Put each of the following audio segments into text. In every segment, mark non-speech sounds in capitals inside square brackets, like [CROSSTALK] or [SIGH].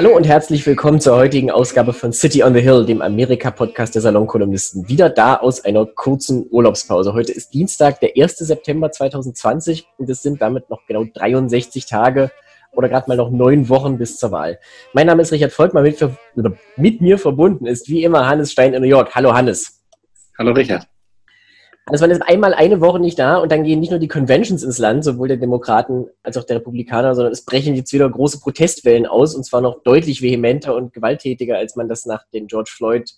Hallo und herzlich willkommen zur heutigen Ausgabe von City on the Hill, dem Amerika-Podcast der Salonkolumnisten. Wieder da aus einer kurzen Urlaubspause. Heute ist Dienstag, der 1. September 2020 und es sind damit noch genau 63 Tage oder gerade mal noch neun Wochen bis zur Wahl. Mein Name ist Richard Volkmann, mit, mit mir verbunden ist wie immer Hannes Stein in New York. Hallo Hannes. Hallo Richard. Also man ist einmal eine Woche nicht da und dann gehen nicht nur die Conventions ins Land, sowohl der Demokraten als auch der Republikaner, sondern es brechen jetzt wieder große Protestwellen aus und zwar noch deutlich vehementer und gewalttätiger, als man das nach den George Floyd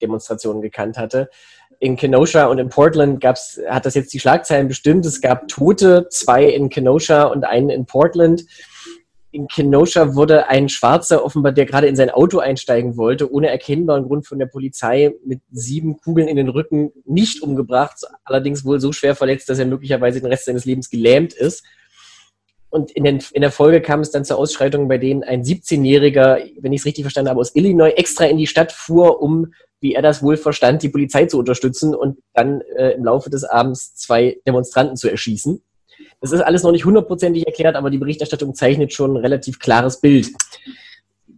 Demonstrationen gekannt hatte. In Kenosha und in Portland gab's, hat das jetzt die Schlagzeilen bestimmt. Es gab Tote, zwei in Kenosha und einen in Portland in Kenosha wurde ein Schwarzer offenbar, der gerade in sein Auto einsteigen wollte, ohne erkennbaren Grund von der Polizei mit sieben Kugeln in den Rücken nicht umgebracht, allerdings wohl so schwer verletzt, dass er möglicherweise den Rest seines Lebens gelähmt ist. Und in, den, in der Folge kam es dann zur Ausschreitung, bei denen ein 17-Jähriger, wenn ich es richtig verstanden habe, aus Illinois extra in die Stadt fuhr, um, wie er das wohl verstand, die Polizei zu unterstützen und dann äh, im Laufe des Abends zwei Demonstranten zu erschießen. Das ist alles noch nicht hundertprozentig erklärt, aber die Berichterstattung zeichnet schon ein relativ klares Bild.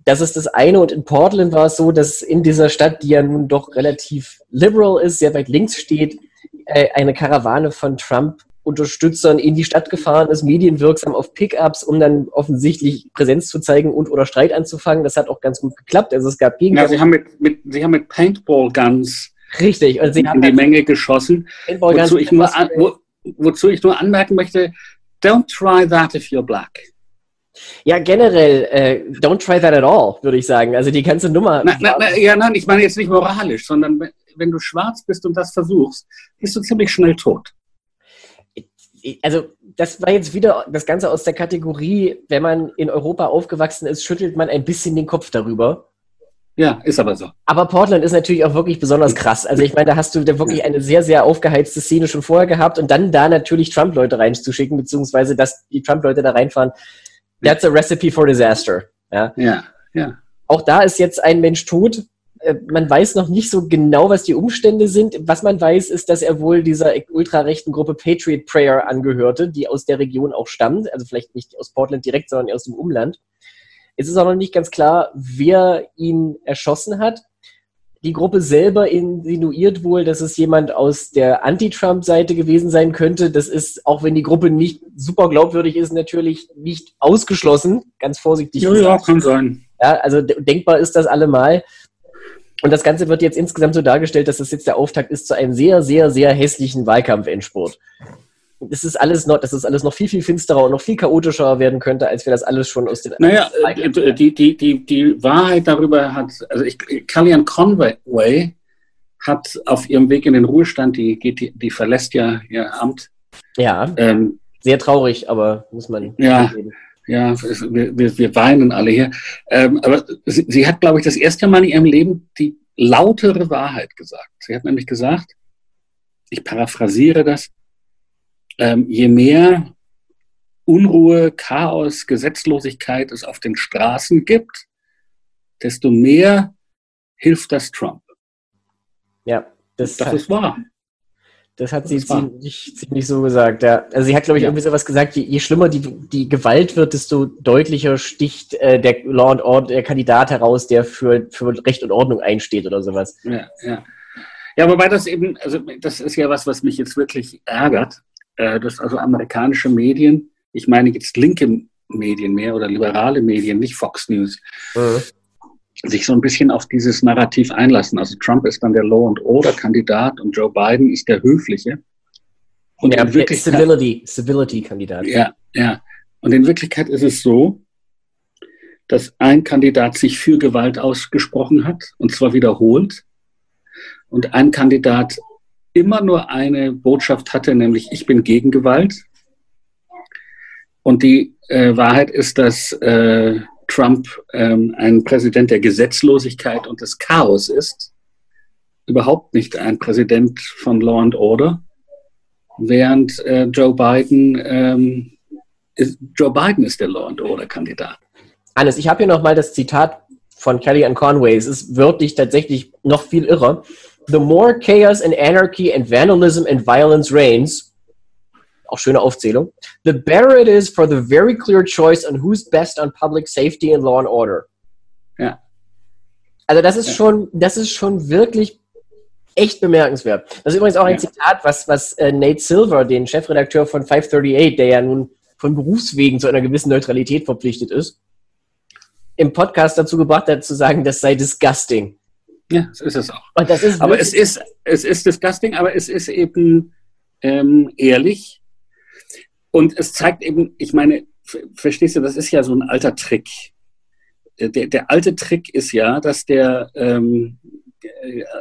Das ist das eine. Und in Portland war es so, dass in dieser Stadt, die ja nun doch relativ liberal ist, sehr weit links steht, äh, eine Karawane von Trump-Unterstützern in die Stadt gefahren ist, medienwirksam auf Pickups, um dann offensichtlich Präsenz zu zeigen und oder Streit anzufangen. Das hat auch ganz gut geklappt. Also es gab Gegenwehr. Ja, sie haben mit, mit, sie haben mit Paintball-Guns Richtig. Und sie in haben die Menge geschossen. Wozu ich, nur, wo, wozu ich nur anmerken möchte, don't try that if you're black. Ja, generell, äh, don't try that at all, würde ich sagen. Also die ganze Nummer. Na, na, na, ja, nein, ich meine jetzt nicht moralisch, sondern wenn du schwarz bist und das versuchst, bist du ziemlich schnell tot. Also, das war jetzt wieder das Ganze aus der Kategorie, wenn man in Europa aufgewachsen ist, schüttelt man ein bisschen den Kopf darüber. Ja, ist aber so. Aber Portland ist natürlich auch wirklich besonders krass. Also ich meine, da hast du da wirklich eine sehr, sehr aufgeheizte Szene schon vorher gehabt und dann da natürlich Trump-Leute reinzuschicken, beziehungsweise dass die Trump-Leute da reinfahren. That's a recipe for disaster. Ja, ja. ja. Auch da ist jetzt ein Mensch tot. Äh, man weiß noch nicht so genau, was die Umstände sind. Was man weiß, ist, dass er wohl dieser ultrarechten Gruppe Patriot Prayer angehörte, die aus der Region auch stammt. Also vielleicht nicht aus Portland direkt, sondern aus dem Umland. Es ist auch noch nicht ganz klar, wer ihn erschossen hat. Die Gruppe selber insinuiert wohl, dass es jemand aus der Anti-Trump-Seite gewesen sein könnte. Das ist, auch wenn die Gruppe nicht super glaubwürdig ist, natürlich nicht ausgeschlossen. Ganz vorsichtig. Ja, ja, kann sein. Ja, also denkbar ist das allemal. Und das Ganze wird jetzt insgesamt so dargestellt, dass das jetzt der Auftakt ist zu einem sehr, sehr, sehr hässlichen Wahlkampf-Endspurt das ist alles noch, dass es alles noch viel, viel finsterer und noch viel chaotischer werden könnte, als wir das alles schon aus den. Naja, äh, die, die, die, die Wahrheit darüber hat, also ich, Kellyanne Conway hat auf ihrem Weg in den Ruhestand, die geht, die, die verlässt ja ihr Amt. Ja. Ähm, sehr traurig, aber muss man. Ja. Ja, wir, wir, wir weinen alle hier. Ähm, aber sie, sie hat, glaube ich, das erste Mal in ihrem Leben die lautere Wahrheit gesagt. Sie hat nämlich gesagt, ich paraphrasiere das, ähm, je mehr Unruhe, Chaos, Gesetzlosigkeit es auf den Straßen gibt, desto mehr hilft das Trump. Ja, das, das ist wahr. Das hat das sie ziemlich, ziemlich, so gesagt, ja. Also sie hat, glaube ich, ja. irgendwie sowas gesagt, je, je, schlimmer die, die Gewalt wird, desto deutlicher sticht äh, der Law and Order, der Kandidat heraus, der für, für Recht und Ordnung einsteht oder sowas. Ja, ja. Ja, wobei das eben, also das ist ja was, was mich jetzt wirklich ärgert, äh, dass also amerikanische Medien, ich meine jetzt linke Medien mehr oder liberale Medien, nicht Fox News, mhm. sich so ein bisschen auf dieses Narrativ einlassen. Also Trump ist dann der Law and Order Kandidat und Joe Biden ist der höfliche. Und ja, wirklich Civility, Civility Kandidat. Ja, ja. Und in Wirklichkeit ist es so, dass ein Kandidat sich für Gewalt ausgesprochen hat, und zwar wiederholt, und ein Kandidat immer nur eine Botschaft hatte, nämlich ich bin gegen Gewalt. Und die äh, Wahrheit ist, dass äh, Trump ähm, ein Präsident der Gesetzlosigkeit und des Chaos ist, überhaupt nicht ein Präsident von Law and Order, während äh, Joe Biden ähm, ist, Joe Biden ist der Law and Order Kandidat. Hannes, ich habe hier nochmal das Zitat von Kelly and Conway. Es ist wörtlich tatsächlich noch viel irrer the more chaos and anarchy and vandalism and violence reigns, auch schöne Aufzählung, the better it is for the very clear choice on who's best on public safety and law and order. ja. Also das ist schon, das ist schon wirklich echt bemerkenswert. Das ist übrigens auch ein ja. Zitat, was, was äh, Nate Silver, den Chefredakteur von 538, der ja nun von Berufswegen zu einer gewissen Neutralität verpflichtet ist, im Podcast dazu gebracht hat, zu sagen, das sei disgusting. Ja, das ist es auch. Ist aber es ist, es ist disgusting, aber es ist eben ähm, ehrlich. Und es zeigt eben, ich meine, verstehst du, das ist ja so ein alter Trick. Äh, der, der alte Trick ist ja, dass der, ähm,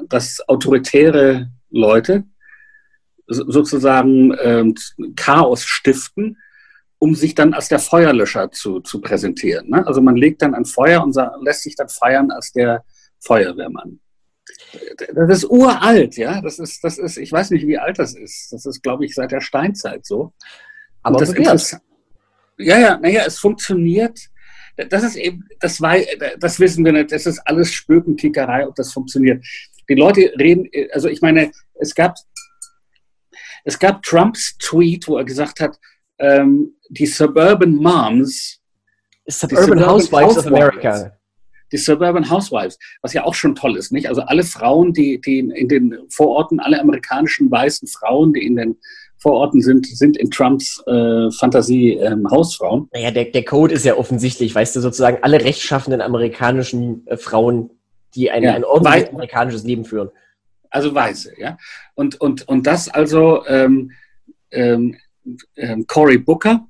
dass autoritäre Leute sozusagen ähm, Chaos stiften, um sich dann als der Feuerlöscher zu, zu präsentieren. Ne? Also man legt dann ein Feuer und lässt sich dann feiern als der Feuerwehrmann. Das ist uralt, ja. Das ist, das ist, ich weiß nicht, wie alt das ist. Das ist, glaube ich, seit der Steinzeit so. Aber das ist ja, ja, naja, es funktioniert. Das ist eben, das, war, das wissen wir nicht. Das ist alles Spökenkickerei, ob das funktioniert. Die Leute reden, also ich meine, es gab, es gab Trumps Tweet, wo er gesagt hat, ähm, die Suburban Moms, Suburban, Suburban Housewives, Housewives of America die Suburban Housewives, was ja auch schon toll ist, nicht? Also alle Frauen, die, die in den Vororten, alle amerikanischen weißen Frauen, die in den Vororten sind, sind in Trumps äh, Fantasie ähm, Hausfrauen. Naja, der, der Code ist ja offensichtlich, weißt du, sozusagen alle rechtschaffenden amerikanischen äh, Frauen, die ein, ja, ein ordentliches amerikanisches Leben führen. Also Weiße, ja. Und, und, und das also ähm, ähm, ähm Cory Booker,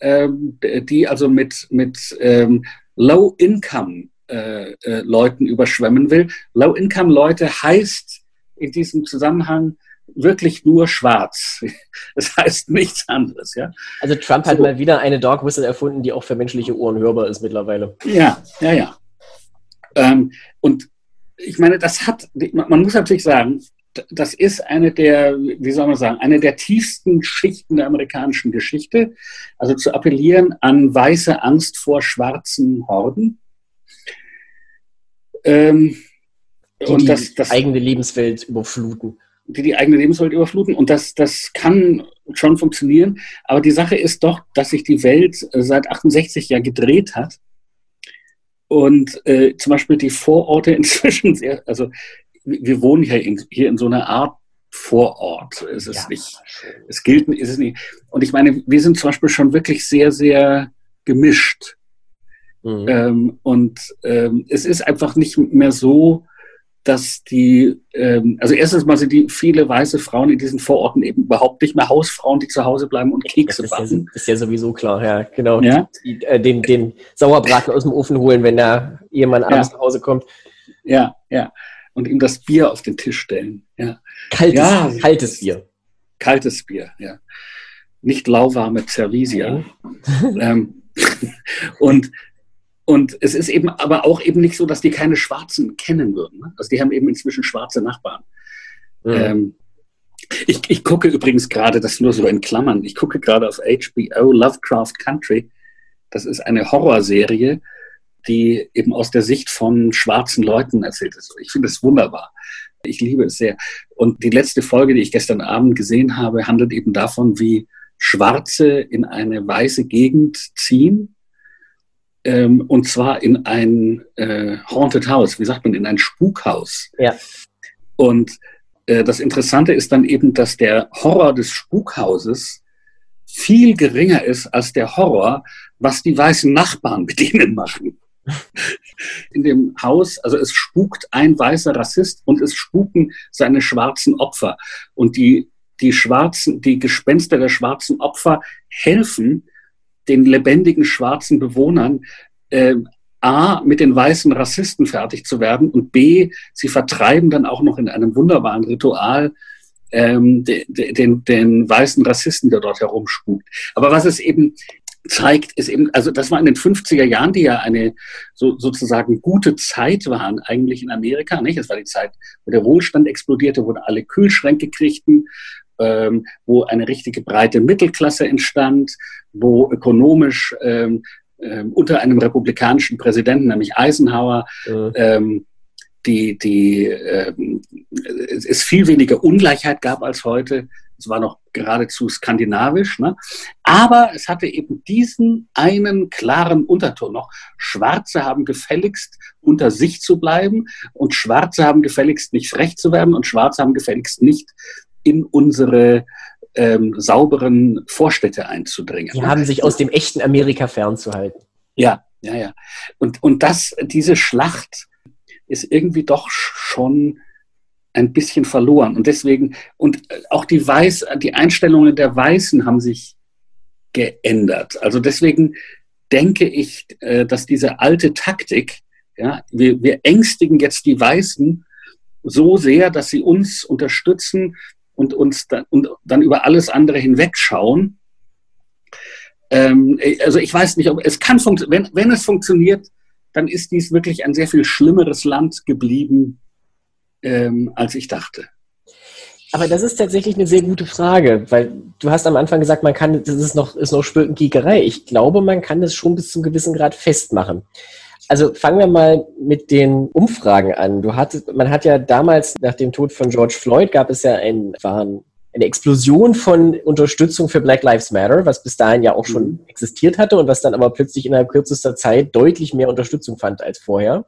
ähm, die also mit, mit ähm, Low-Income-Leuten äh, äh, überschwemmen will. Low-Income-Leute heißt in diesem Zusammenhang wirklich nur schwarz. [LAUGHS] Das heißt nichts anderes, ja. Also Trump hat so. mal wieder eine Dog Whistle erfunden, die auch für menschliche Ohren hörbar ist mittlerweile. Ja, ja, ja. Ähm, und ich meine, das hat, man muss natürlich sagen, das ist eine der, wie soll man sagen, eine der tiefsten Schichten der amerikanischen Geschichte. Also zu appellieren an weiße Angst vor schwarzen Horden. Ähm, die und die das, das eigene Lebenswelt überfluten. Die die eigene Lebenswelt überfluten. Und das, das kann schon funktionieren. Aber die Sache ist doch, dass sich die Welt seit 68 ja gedreht hat. Und äh, zum Beispiel die Vororte [LAUGHS] inzwischen sehr, also wir wohnen hier in, hier in so einer Art Vorort. Es ist ja, nicht, es gilt, ist es nicht. Und ich meine, wir sind zum Beispiel schon wirklich sehr, sehr gemischt. Mhm. Ähm, und ähm, es ist einfach nicht mehr so, dass die, ähm, also erstens mal sind die viele weiße Frauen in diesen Vororten eben überhaupt nicht mehr Hausfrauen, die zu Hause bleiben und Kekse das backen. Ja, ist ja sowieso klar, ja, genau. Ja? Die, äh, den, den Sauerbraten aus dem Ofen holen, wenn der Ehemann abends ja. nach Hause kommt. Ja, ja und ihm das Bier auf den Tisch stellen. Ja. Kaltes, ja, kaltes Bier. Kaltes Bier, ja. Nicht lauwarme Cervisia. [LAUGHS] ähm, und, und es ist eben aber auch eben nicht so, dass die keine Schwarzen kennen würden. Ne? Also die haben eben inzwischen schwarze Nachbarn. Mhm. Ähm, ich, ich gucke übrigens gerade, das nur so in Klammern, ich gucke gerade auf HBO Lovecraft Country. Das ist eine Horrorserie die eben aus der Sicht von schwarzen Leuten erzählt ist. Ich finde es wunderbar. Ich liebe es sehr. Und die letzte Folge, die ich gestern Abend gesehen habe, handelt eben davon, wie Schwarze in eine weiße Gegend ziehen. Ähm, und zwar in ein äh, Haunted House, wie sagt man, in ein Spukhaus. Ja. Und äh, das Interessante ist dann eben, dass der Horror des Spukhauses viel geringer ist als der Horror, was die weißen Nachbarn mit ihnen machen. In dem Haus, also es spukt ein weißer Rassist und es spuken seine schwarzen Opfer. Und die, die schwarzen, die Gespenster der schwarzen Opfer helfen den lebendigen schwarzen Bewohnern, äh, A, mit den weißen Rassisten fertig zu werden und B, sie vertreiben dann auch noch in einem wunderbaren Ritual ähm, den, den, den weißen Rassisten, der dort herumspukt. Aber was es eben zeigt, ist eben, also das war in den 50er Jahren, die ja eine so, sozusagen gute Zeit waren eigentlich in Amerika. Nicht? Das war die Zeit, wo der Wohlstand explodierte, wo alle Kühlschränke kriegten, ähm, wo eine richtige breite Mittelklasse entstand, wo ökonomisch ähm, ähm, unter einem republikanischen Präsidenten, nämlich Eisenhower, mhm. die, die, ähm, es viel weniger Ungleichheit gab als heute. Es war noch geradezu skandinavisch. Ne? Aber es hatte eben diesen einen klaren Unterton noch. Schwarze haben gefälligst unter sich zu bleiben und Schwarze haben gefälligst nicht frech zu werden und Schwarze haben gefälligst nicht in unsere ähm, sauberen Vorstädte einzudringen. Die haben sich aus dem echten Amerika fernzuhalten. Ja, ja, ja. Und, und das, diese Schlacht ist irgendwie doch schon ein bisschen verloren. Und deswegen, und auch die Weiß, die Einstellungen der Weißen haben sich geändert. Also deswegen denke ich, äh, dass diese alte Taktik, ja, wir, wir ängstigen jetzt die Weißen so sehr, dass sie uns unterstützen und uns dann, und dann über alles andere hinwegschauen. Ähm, also ich weiß nicht, ob es kann funktionieren, wenn es funktioniert, dann ist dies wirklich ein sehr viel schlimmeres Land geblieben, ähm, als ich dachte. Aber das ist tatsächlich eine sehr gute Frage, weil du hast am Anfang gesagt, man kann, das ist noch, ist noch Spökengiegerei. Ich glaube, man kann das schon bis zu einem gewissen Grad festmachen. Also fangen wir mal mit den Umfragen an. Du hattest, man hat ja damals nach dem Tod von George Floyd gab es ja ein, waren eine Explosion von Unterstützung für Black Lives Matter, was bis dahin ja auch schon mhm. existiert hatte und was dann aber plötzlich innerhalb kürzester Zeit deutlich mehr Unterstützung fand als vorher.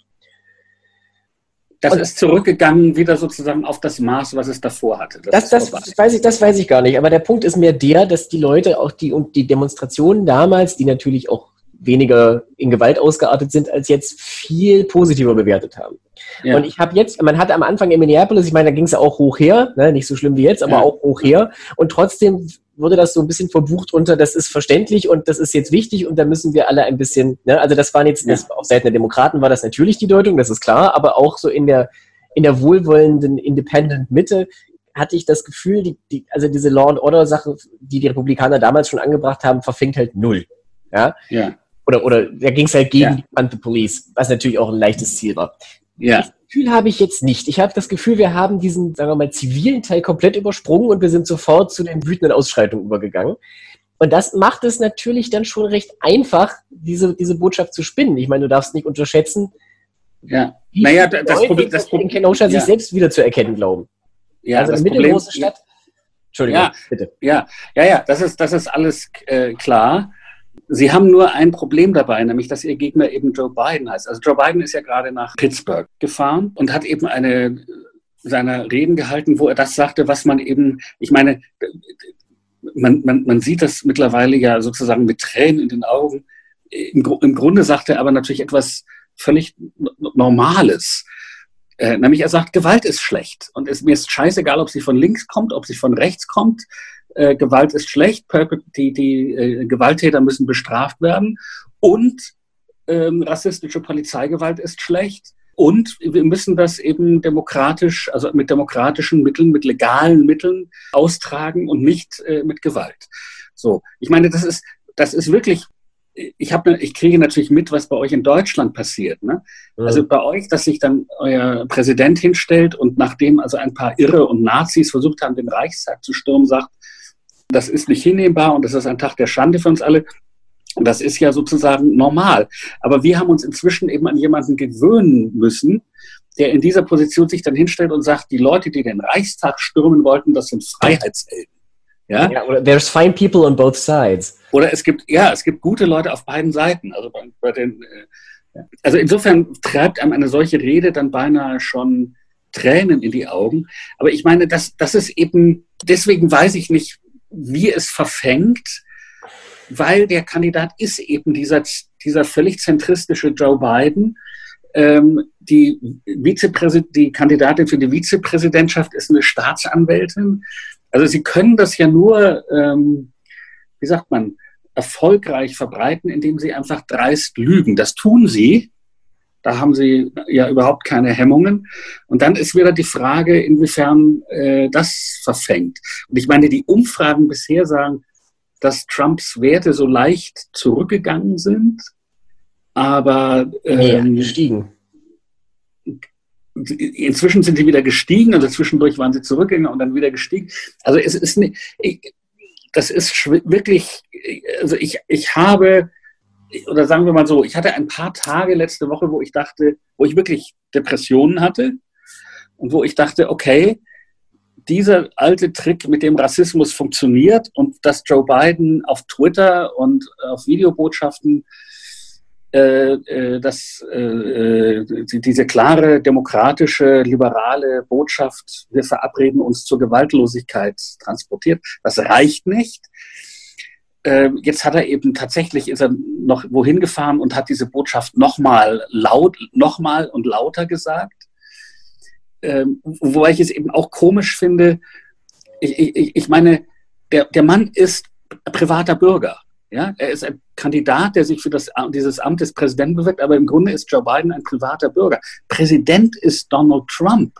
Das ist zurückgegangen wieder sozusagen auf das Maß, was es davor hatte. Das, das, das weiß ich, das weiß ich gar nicht. Aber der Punkt ist mehr der, dass die Leute auch die und die Demonstrationen damals, die natürlich auch weniger in Gewalt ausgeartet sind, als jetzt viel positiver bewertet haben. Ja. Und ich habe jetzt, man hatte am Anfang in Minneapolis, ich meine, da ging es ja auch hoch her, ne? nicht so schlimm wie jetzt, aber ja. auch hoch her. Und trotzdem wurde das so ein bisschen verbucht unter, das ist verständlich und das ist jetzt wichtig und da müssen wir alle ein bisschen, ne? also das waren jetzt, ja. das, auf Seiten der Demokraten war das natürlich die Deutung, das ist klar, aber auch so in der, in der wohlwollenden Independent Mitte hatte ich das Gefühl, die, die, also diese Law and Order Sache, die die Republikaner damals schon angebracht haben, verfängt halt null. Ja. ja. Oder, oder da ging es halt gegen ja. die Police, was natürlich auch ein leichtes Ziel war. Ja. Das Gefühl habe ich jetzt nicht. Ich habe das Gefühl, wir haben diesen, sagen wir mal, zivilen Teil komplett übersprungen und wir sind sofort zu den wütenden Ausschreitungen übergegangen. Und das macht es natürlich dann schon recht einfach, diese, diese Botschaft zu spinnen. Ich meine, du darfst nicht unterschätzen, ja. wie naja, das Leute Problem, das Problem, in Kenosha ja. sich selbst wieder zu erkennen glauben. Ja, also eine mittelgroße Stadt. Entschuldigung, ja, bitte. Ja, ja, ja, das ist, das ist alles äh, klar. Sie haben nur ein Problem dabei, nämlich dass Ihr Gegner eben Joe Biden heißt. Also Joe Biden ist ja gerade nach Pittsburgh gefahren und hat eben eine seiner Reden gehalten, wo er das sagte, was man eben, ich meine, man, man, man sieht das mittlerweile ja sozusagen mit Tränen in den Augen. Im, im Grunde sagt er aber natürlich etwas völlig Normales. Äh, nämlich er sagt, Gewalt ist schlecht. Und es, mir ist scheißegal, ob sie von links kommt, ob sie von rechts kommt äh, Gewalt ist schlecht, die, die äh, Gewalttäter müssen bestraft werden und ähm, rassistische Polizeigewalt ist schlecht. Und wir müssen das eben demokratisch, also mit demokratischen Mitteln, mit legalen Mitteln austragen und nicht äh, mit Gewalt. So, ich meine, das ist, das ist wirklich ich habe, ich kriege natürlich mit, was bei euch in Deutschland passiert. Ne? Mhm. Also bei euch, dass sich dann euer Präsident hinstellt und nachdem also ein paar Irre und Nazis versucht haben, den Reichstag zu stürmen, sagt, das ist nicht hinnehmbar und das ist ein Tag der Schande für uns alle. Und das ist ja sozusagen normal. Aber wir haben uns inzwischen eben an jemanden gewöhnen müssen, der in dieser Position sich dann hinstellt und sagt, die Leute, die den Reichstag stürmen wollten, das sind Freiheitshelden. Ja? ja oder there's fine people on both sides. Oder es gibt, ja, es gibt gute Leute auf beiden Seiten. Also, bei, bei den, äh, also insofern treibt einem eine solche Rede dann beinahe schon Tränen in die Augen. Aber ich meine, das, das ist eben, deswegen weiß ich nicht, wie es verfängt, weil der Kandidat ist eben dieser, dieser völlig zentristische Joe Biden. Ähm, die, Vizepräsident, die Kandidatin für die Vizepräsidentschaft ist eine Staatsanwältin. Also sie können das ja nur, ähm, wie sagt man, erfolgreich verbreiten, indem sie einfach dreist lügen. Das tun sie. Da haben sie ja überhaupt keine Hemmungen. Und dann ist wieder die Frage, inwiefern äh, das verfängt. Und ich meine, die Umfragen bisher sagen, dass Trumps Werte so leicht zurückgegangen sind, aber ähm, nee, gestiegen. Inzwischen sind sie wieder gestiegen, also zwischendurch waren sie zurückgegangen und dann wieder gestiegen. Also es ist nicht, das ist wirklich, also ich, ich habe oder sagen wir mal so, ich hatte ein paar Tage letzte Woche, wo ich dachte, wo ich wirklich Depressionen hatte und wo ich dachte, okay, dieser alte Trick mit dem Rassismus funktioniert und dass Joe Biden auf Twitter und auf Videobotschaften äh, äh, dass äh, äh diese klare demokratische, liberale Botschaft, wir verabreden uns zur Gewaltlosigkeit transportiert, das reicht nicht. Ähm, jetzt hat er eben tatsächlich, ist er noch wohin gefahren und hat diese Botschaft nochmal laut, nochmal und lauter gesagt. Ähm, wobei ich es eben auch komisch finde, ich, ich, ich meine, der, der Mann ist privater Bürger. Ja, er ist ein Kandidat, der sich für das, dieses Amt des Präsidenten bewirbt, aber im Grunde ist Joe Biden ein privater Bürger. Präsident ist Donald Trump.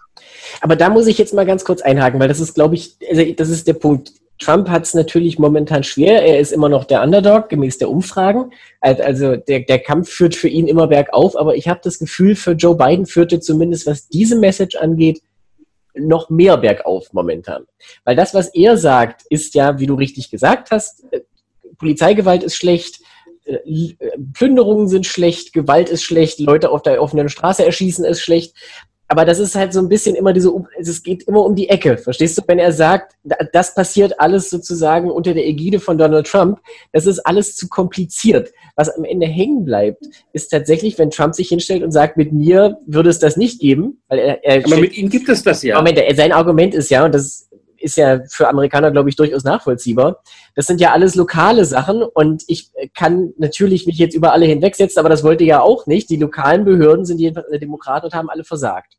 Aber da muss ich jetzt mal ganz kurz einhaken, weil das ist, glaube ich, also das ist der Punkt. Trump hat es natürlich momentan schwer. Er ist immer noch der Underdog, gemäß der Umfragen. Also der, der Kampf führt für ihn immer bergauf, aber ich habe das Gefühl, für Joe Biden führte zumindest, was diese Message angeht, noch mehr bergauf momentan. Weil das, was er sagt, ist ja, wie du richtig gesagt hast, Polizeigewalt ist schlecht, äh, Plünderungen sind schlecht, Gewalt ist schlecht, Leute auf der offenen Straße erschießen ist schlecht. Aber das ist halt so ein bisschen immer diese, es geht immer um die Ecke. Verstehst du, wenn er sagt, das passiert alles sozusagen unter der Ägide von Donald Trump, das ist alles zu kompliziert. Was am Ende hängen bleibt, ist tatsächlich, wenn Trump sich hinstellt und sagt, mit mir würde es das nicht geben. Weil er, er Aber mit ihm gibt es das ja. Moment, sein Argument ist ja, und das ist ja für Amerikaner, glaube ich, durchaus nachvollziehbar. Das sind ja alles lokale Sachen und ich kann natürlich mich jetzt über alle hinwegsetzen, aber das wollte ja auch nicht. Die lokalen Behörden sind jedenfalls Demokraten und haben alle versagt.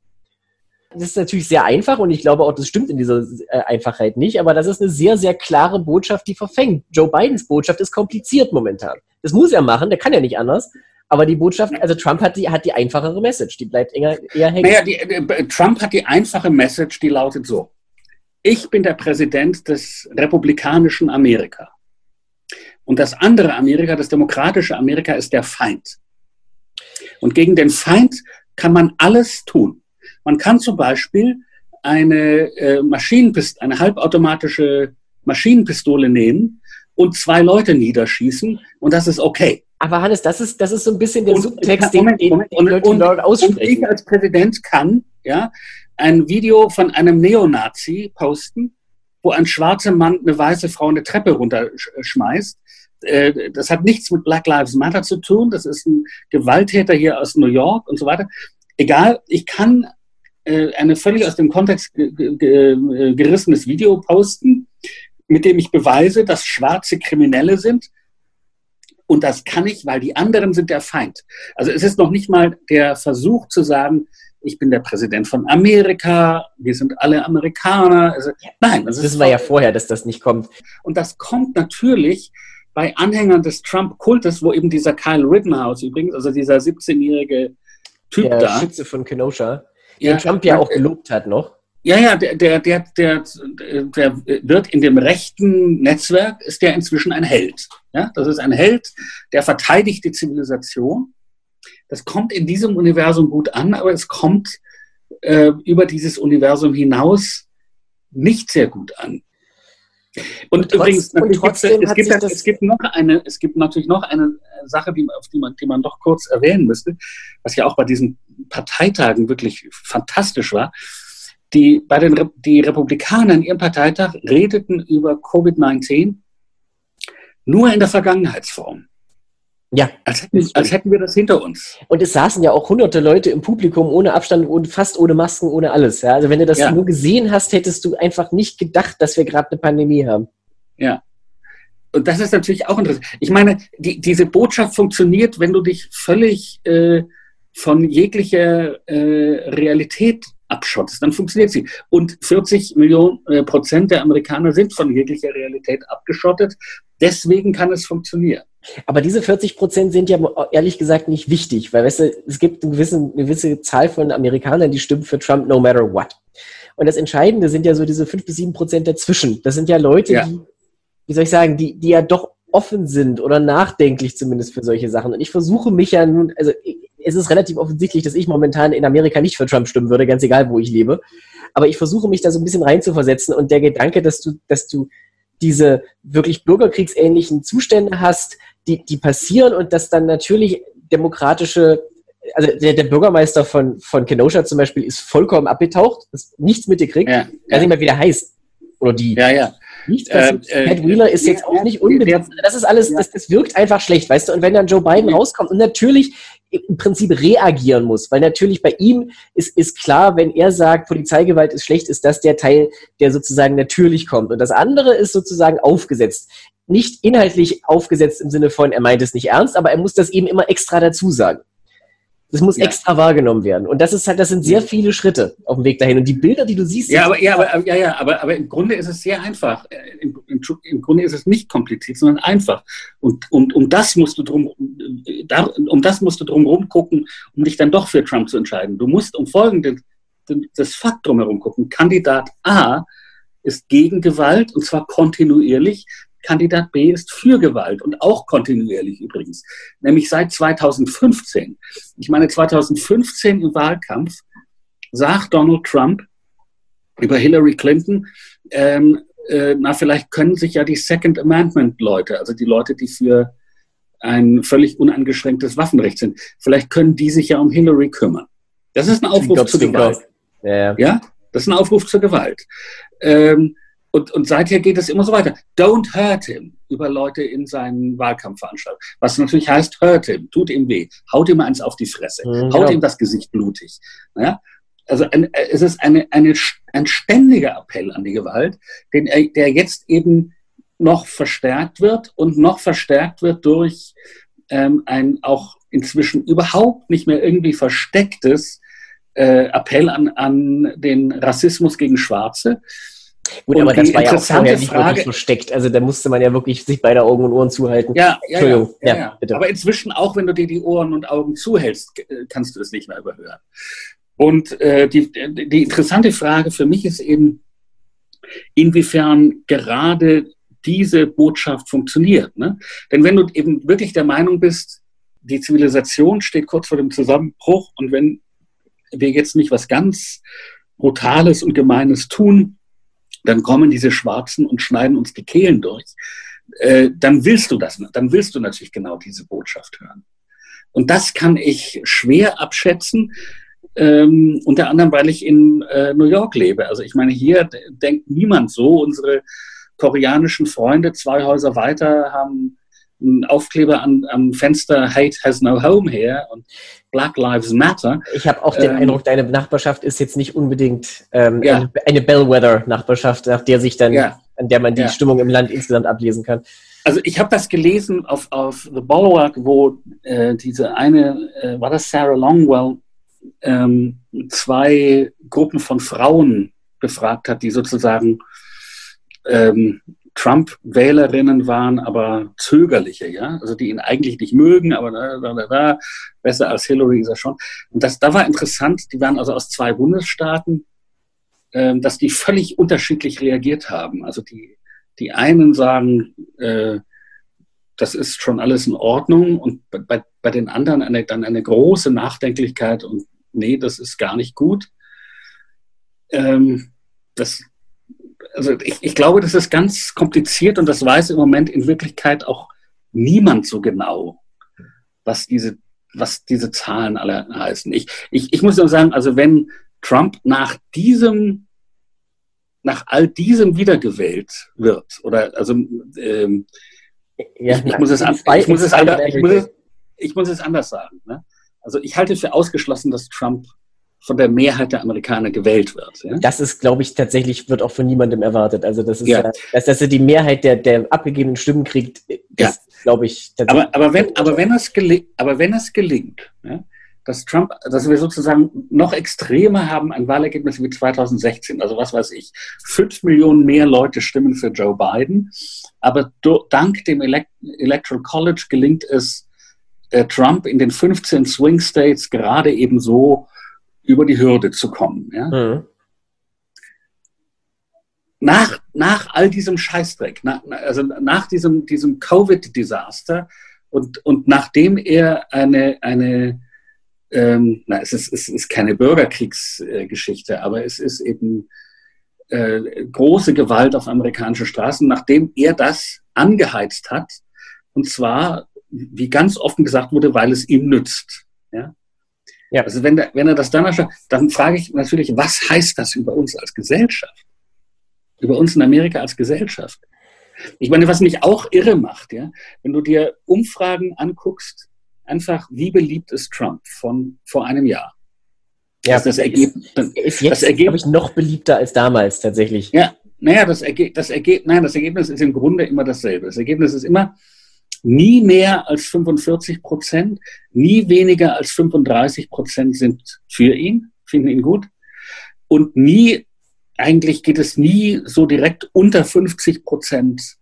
Das ist natürlich sehr einfach und ich glaube auch, das stimmt in dieser äh, Einfachheit nicht, aber das ist eine sehr, sehr klare Botschaft, die verfängt. Joe Bidens Botschaft ist kompliziert momentan. Das muss er machen, der kann ja nicht anders. Aber die Botschaft, also Trump hat die, hat die einfachere Message, die bleibt eher, eher hängen. Naja, die, die, Trump hat die einfache Message, die lautet so ich bin der Präsident des republikanischen Amerika. Und das andere Amerika, das demokratische Amerika, ist der Feind. Und gegen den Feind kann man alles tun. Man kann zum Beispiel eine äh, Maschinenpist eine halbautomatische Maschinenpistole nehmen und zwei Leute niederschießen und das ist okay. Aber Hannes, das ist, das ist so ein bisschen der und, Subtext, den, den, Moment, den Leute und, dort aussprechen. Und ich als Präsident kann ja, ein Video von einem Neonazi posten, wo ein schwarzer Mann eine weiße Frau eine Treppe runterschmeißt. Äh, das hat nichts mit Black Lives Matter zu tun. Das ist ein Gewalttäter hier aus New York und so weiter. Egal, ich kann äh, eine völlig aus dem Kontext gerissenes Video posten, mit dem ich beweise, dass Schwarze Kriminelle sind. Und das kann ich, weil die anderen sind der Feind. Also es ist noch nicht mal der Versuch zu sagen, ich bin der Präsident von Amerika, wir sind alle Amerikaner. Also, nein, das, das wir ja vorher, dass das nicht kommt. Und das kommt natürlich bei Anhängern des Trump-Kultes, wo eben dieser Kyle Rittenhouse übrigens, also dieser 17-jährige Typ der da. Schütze von Kenosha, den Trump ja auch gelobt hat noch. Ja, ja, der, der, der, der, der wird in dem rechten Netzwerk, ist der inzwischen ein Held. Ja, das ist ein Held, der verteidigt die Zivilisation das kommt in diesem Universum gut an, aber es kommt äh, über dieses Universum hinaus nicht sehr gut an. Und, und übrigens, trotz, und es, gibt, es, gibt noch eine, es gibt natürlich noch eine Sache, die, auf die man, die man doch kurz erwähnen müsste, was ja auch bei diesen Parteitagen wirklich fantastisch war. Die, bei den, die Republikaner in ihrem Parteitag redeten über Covid-19 nur in der Vergangenheitsform. Ja. Als hätten, als hätten, wir das hinter uns. Und es saßen ja auch hunderte Leute im Publikum ohne Abstand und fast ohne Masken, ohne alles. Ja? Also wenn du das ja. nur gesehen hast, hättest du einfach nicht gedacht, dass wir gerade eine Pandemie haben. Ja. Und das ist natürlich auch interessant. Ich meine, die, diese Botschaft funktioniert, wenn du dich völlig äh, von jeglicher äh, Realität abschottest, dann funktioniert sie. Und 40 Millionen äh, Prozent der Amerikaner sind von jeglicher Realität abgeschottet. Deswegen kann es funktionieren. Aber diese 40 Prozent sind ja ehrlich gesagt nicht wichtig, weil weißt du, es gibt eine gewisse, eine gewisse Zahl von Amerikanern, die stimmen für Trump no matter what. Und das Entscheidende sind ja so diese 5 bis 7 Prozent dazwischen. Das sind ja Leute, ja. die, wie soll ich sagen, die, die ja doch offen sind oder nachdenklich zumindest für solche Sachen. Und ich versuche mich ja nun, also es ist relativ offensichtlich, dass ich momentan in Amerika nicht für Trump stimmen würde, ganz egal, wo ich lebe. Aber ich versuche mich da so ein bisschen reinzuversetzen und der Gedanke, dass du, dass du diese wirklich bürgerkriegsähnlichen Zustände hast, die, die passieren und dass dann natürlich demokratische also der, der Bürgermeister von, von Kenosha zum Beispiel ist vollkommen abgetaucht, ist nichts mitgekriegt, ja, weiß nicht mehr, wie der heißt. Oder die. Ja, ja. Nichts passiert. Äh, Pat Wheeler ist jetzt auch nicht unbedingt. Das ist alles, das, das wirkt einfach schlecht, weißt du? Und wenn dann Joe Biden rauskommt und natürlich im Prinzip reagieren muss, weil natürlich bei ihm ist, ist klar, wenn er sagt, Polizeigewalt ist schlecht, ist das der Teil, der sozusagen natürlich kommt. Und das andere ist sozusagen aufgesetzt. Nicht inhaltlich aufgesetzt im Sinne von, er meint es nicht ernst, aber er muss das eben immer extra dazu sagen. Das muss ja. extra wahrgenommen werden. Und das ist halt, das sind sehr viele Schritte auf dem Weg dahin. Und die Bilder, die du siehst. Ja, aber, ja, aber, ja, ja, aber, aber im Grunde ist es sehr einfach. Äh, Im, im, Im, Grunde ist es nicht kompliziert, sondern einfach. Und, und um das musst du drum, um das musst du drum rumgucken, um dich dann doch für Trump zu entscheiden. Du musst um folgendes, das Fakt drumherum gucken. Kandidat A ist gegen Gewalt und zwar kontinuierlich. Kandidat B ist für Gewalt und auch kontinuierlich übrigens, nämlich seit 2015. Ich meine, 2015 im Wahlkampf sagt Donald Trump über Hillary Clinton, ähm, äh, na, vielleicht können sich ja die Second Amendment Leute, also die Leute, die für ein völlig uneingeschränktes Waffenrecht sind, vielleicht können die sich ja um Hillary kümmern. Das ist ein Aufruf zur Gewalt. Ja, ja, das ist ein Aufruf zur Gewalt. Ähm, und, und seither geht es immer so weiter. Don't hurt him über Leute in seinen Wahlkampfveranstaltungen. Was natürlich heißt, hurt him, tut ihm weh, haut ihm eins auf die Fresse, mhm, haut ihm das Gesicht blutig. Ja? Also ein, es ist eine, eine, ein ständiger Appell an die Gewalt, den, der jetzt eben noch verstärkt wird und noch verstärkt wird durch ähm, ein auch inzwischen überhaupt nicht mehr irgendwie verstecktes äh, Appell an, an den Rassismus gegen Schwarze, Gut, aber das war ja auch vorher nicht Frage, wirklich versteckt. Also da musste man ja wirklich sich beide Augen und Ohren zuhalten. Ja, ja, Entschuldigung. Ja, ja, ja. Aber inzwischen, auch wenn du dir die Ohren und Augen zuhältst, äh, kannst du das nicht mehr überhören. Und äh, die, die interessante Frage für mich ist eben, inwiefern gerade diese Botschaft funktioniert. Ne? Denn wenn du eben wirklich der Meinung bist, die Zivilisation steht kurz vor dem Zusammenbruch und wenn wir jetzt nicht was ganz Brutales und Gemeines tun, dann kommen diese Schwarzen und schneiden uns die Kehlen durch, äh, dann willst du das, dann willst du natürlich genau diese Botschaft hören. Und das kann ich schwer abschätzen, ähm, unter anderem, weil ich in äh, New York lebe. Also ich meine, hier denkt niemand so. Unsere koreanischen Freunde zwei Häuser weiter haben einen Aufkleber an, am Fenster Hate has no home here und Black Lives Matter. Ich habe auch den ähm, Eindruck, deine Nachbarschaft ist jetzt nicht unbedingt ähm, ja. eine, eine Bellwether-Nachbarschaft, nach der sich dann, ja. an der man die ja. Stimmung im Land insgesamt ablesen kann. Also ich habe das gelesen auf, auf The Bulwark, wo äh, diese eine, äh, war das Sarah Longwell, ähm, zwei Gruppen von Frauen befragt hat, die sozusagen ähm, Trump-Wählerinnen waren aber zögerliche, ja, also die ihn eigentlich nicht mögen, aber da, da, da, besser als Hillary ist er schon. Und das, da war interessant, die waren also aus zwei Bundesstaaten, äh, dass die völlig unterschiedlich reagiert haben. Also die, die einen sagen, äh, das ist schon alles in Ordnung und bei, bei den anderen eine, dann eine große Nachdenklichkeit und nee, das ist gar nicht gut. Ähm, das also ich, ich glaube, das ist ganz kompliziert und das weiß im Moment in Wirklichkeit auch niemand so genau, was diese, was diese Zahlen alle heißen. Ich, ich, ich muss nur sagen, also wenn Trump nach diesem, nach all diesem wiedergewählt wird, oder also ähm, ja, ich, ich, muss es an, ich, muss es anders, ich, muss es, ich muss es anders sagen. Ne? Also ich halte für ausgeschlossen, dass Trump von der Mehrheit der Amerikaner gewählt wird. Ja? Das ist, glaube ich, tatsächlich wird auch von niemandem erwartet. Also das ist, ja. dass, dass er die Mehrheit der, der abgegebenen Stimmen kriegt, das ja. glaube ich. Aber, aber, wenn, aber, wenn es aber wenn es gelingt, ja, dass Trump, dass wir sozusagen noch extremer haben ein Wahlergebnis wie 2016, also was weiß ich, fünf Millionen mehr Leute stimmen für Joe Biden, aber do, dank dem Elect Electoral College gelingt es äh, Trump in den 15 Swing States gerade eben so über die Hürde zu kommen. Ja? Mhm. Nach, nach all diesem Scheißdreck, nach, also nach diesem, diesem Covid-Desaster und, und nachdem er eine, eine ähm, na, es ist, es ist keine Bürgerkriegsgeschichte, aber es ist eben äh, große Gewalt auf amerikanischen Straßen, nachdem er das angeheizt hat, und zwar, wie ganz offen gesagt wurde, weil es ihm nützt. Ja? Ja. Also wenn, der, wenn er das dann anschaut, dann frage ich natürlich, was heißt das über uns als Gesellschaft? Über uns in Amerika als Gesellschaft? Ich meine, was mich auch irre macht, ja, wenn du dir Umfragen anguckst, einfach, wie beliebt ist Trump von vor einem Jahr? Ja, das, Ergebnis, ist, jetzt, glaube ich, noch beliebter als damals tatsächlich. Ja, naja, das, Erge das, Erge nein, das Ergebnis ist im Grunde immer dasselbe. Das Ergebnis ist immer nie mehr als 45 Prozent, nie weniger als 35 Prozent sind für ihn, finden ihn gut. Und nie, eigentlich geht es nie so direkt unter 50 Prozent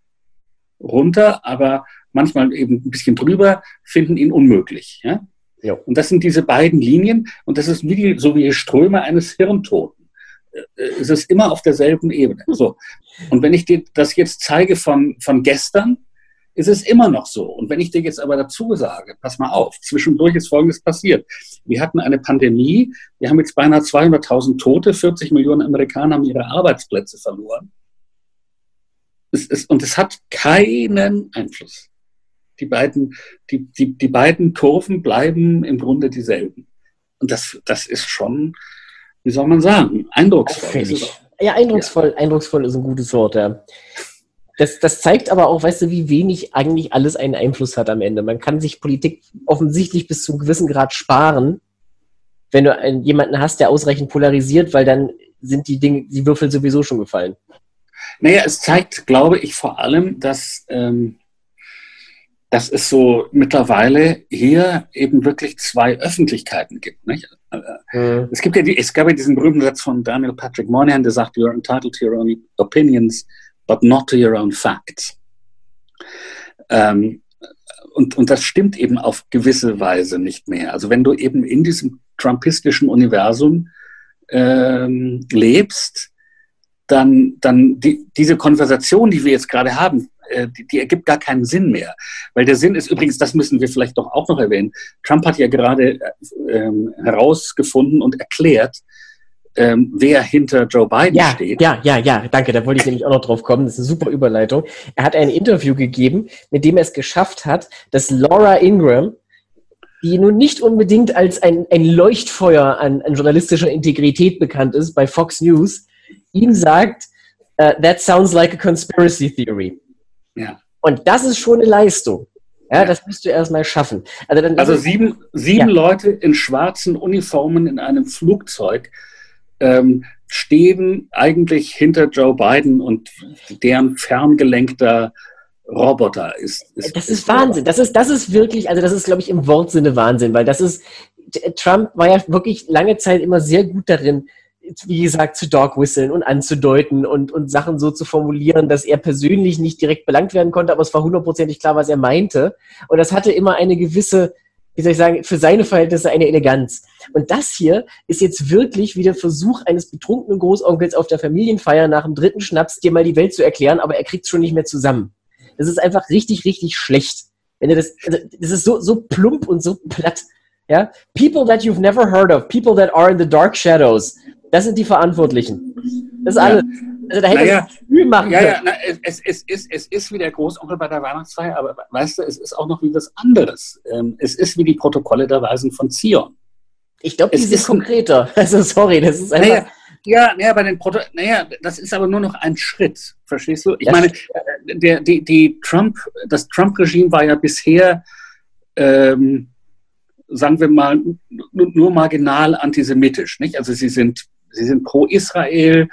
runter, aber manchmal eben ein bisschen drüber, finden ihn unmöglich. Ja? Ja. Und das sind diese beiden Linien und das ist wie die, so wie die Ströme eines Hirntoten. Äh, es ist immer auf derselben Ebene. So. Und wenn ich dir das jetzt zeige von, von gestern, ist es immer noch so. Und wenn ich dir jetzt aber dazu sage, pass mal auf, zwischendurch ist Folgendes passiert. Wir hatten eine Pandemie, wir haben jetzt beinahe 200.000 Tote, 40 Millionen Amerikaner haben ihre Arbeitsplätze verloren. Es ist, und es hat keinen Einfluss. Die beiden, die, die, die beiden Kurven bleiben im Grunde dieselben. Und das, das ist schon, wie soll man sagen, eindrucksvoll. Ja, eindrucksvoll, ja. eindrucksvoll ist ein gutes Wort, ja. Das, das zeigt aber auch, weißt du, wie wenig eigentlich alles einen Einfluss hat am Ende. Man kann sich Politik offensichtlich bis zu einem gewissen Grad sparen, wenn du einen, jemanden hast, der ausreichend polarisiert, weil dann sind die Dinge, die Würfel sowieso schon gefallen. Naja, es zeigt, glaube ich, vor allem, dass, ähm, dass es so mittlerweile hier eben wirklich zwei Öffentlichkeiten gibt. Nicht? Mhm. Es, gibt ja die, es gab ja diesen berühmten Satz von Daniel Patrick Moynihan, der sagt, you're entitled to your own opinions, but not to your own facts. Ähm, und, und das stimmt eben auf gewisse Weise nicht mehr. Also wenn du eben in diesem trumpistischen Universum ähm, lebst, dann, dann die, diese Konversation, die wir jetzt gerade haben, äh, die, die, ergibt gar keinen Sinn mehr. Weil der Sinn ist übrigens, das müssen wir vielleicht doch auch noch erwähnen, Trump hat ja gerade äh, herausgefunden und erklärt, ähm, wer hinter Joe Biden ja, steht. Ja, ja, ja, danke, da wollte ich nämlich auch noch drauf kommen. Das ist eine super Überleitung. Er hat ein Interview gegeben, mit dem er es geschafft hat, dass Laura Ingram, die nun nicht unbedingt als ein, ein Leuchtfeuer an, an journalistischer Integrität bekannt ist, bei Fox News, ihm sagt, uh, that sounds like a conspiracy theory. Ja. Und das ist schon eine Leistung. Ja, ja. das musst du erstmal schaffen. Also, dann, also sieben, sieben ja. Leute in schwarzen Uniformen in einem Flugzeug ähm, stehen eigentlich hinter Joe Biden und deren ferngelenkter Roboter ist. ist das ist, ist Wahnsinn. Das ist, das ist wirklich, also das ist, glaube ich, im Wortsinne Wahnsinn, weil das ist, Trump war ja wirklich lange Zeit immer sehr gut darin, wie gesagt, zu dog whistlen und anzudeuten und, und Sachen so zu formulieren, dass er persönlich nicht direkt belangt werden konnte, aber es war hundertprozentig klar, was er meinte. Und das hatte immer eine gewisse, wie soll ich sagen, für seine Verhältnisse eine Eleganz. Und das hier ist jetzt wirklich wie der Versuch eines betrunkenen Großonkels auf der Familienfeier nach dem dritten Schnaps, dir mal die Welt zu erklären, aber er kriegt es schon nicht mehr zusammen. Das ist einfach richtig, richtig schlecht. Wenn er das, also das ist so, so plump und so platt. Ja? People that you've never heard of, people that are in the dark shadows, das sind die Verantwortlichen. Das ist ja. Also da hätte naja, es viel machen ja, ja, na, es, es, ist, es ist wie der Großonkel bei der Weihnachtsfeier, aber weißt du, es ist auch noch wie was anderes. Ähm, es ist wie die Protokolle der Weisen von Zion. Ich glaube, die sind konkreter. [LAUGHS] Also sorry, das ist einfach... Naja, ja, naja, bei den Proto naja, das ist aber nur noch ein Schritt, verstehst du? Ich das meine, der, die, die Trump, das Trump-Regime war ja bisher ähm, sagen wir mal, nur marginal antisemitisch. Nicht? Also sie sind sie sind pro Israel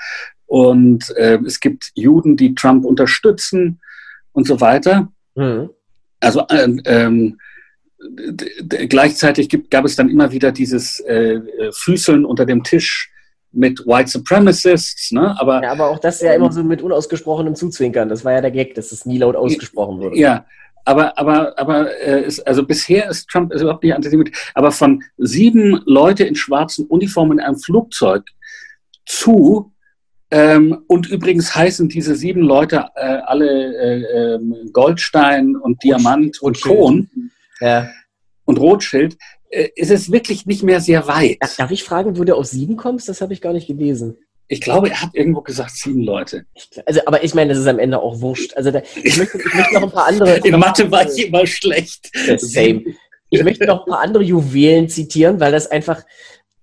und äh, es gibt Juden, die Trump unterstützen und so weiter. Mhm. Also äh, ähm, gleichzeitig gibt, gab es dann immer wieder dieses äh, Füßeln unter dem Tisch mit White Supremacists, ne? Aber, ja, aber auch das ja ähm, immer so mit unausgesprochenem Zuzwinkern. Das war ja der Gag, dass es nie laut ausgesprochen wurde. Ja, aber, aber, aber äh, ist, also bisher ist Trump ist überhaupt nicht antisemitisch. Aber von sieben Leute in schwarzen Uniformen in einem Flugzeug zu. Ähm, und übrigens heißen diese sieben Leute äh, alle äh, äh, Goldstein und Diamant und, und Kohn ja. und Rothschild. Äh, ist es wirklich nicht mehr sehr weit. Darf ich fragen, wo du auf sieben kommst? Das habe ich gar nicht gelesen. Ich glaube, er hat irgendwo gesagt sieben Leute. Also, aber ich meine, das ist am Ende auch wurscht. Also, da, ich, möchte, ich möchte noch ein paar andere. In Mathe war ich immer schlecht. Same. ich möchte noch ein paar andere Juwelen zitieren, weil das einfach,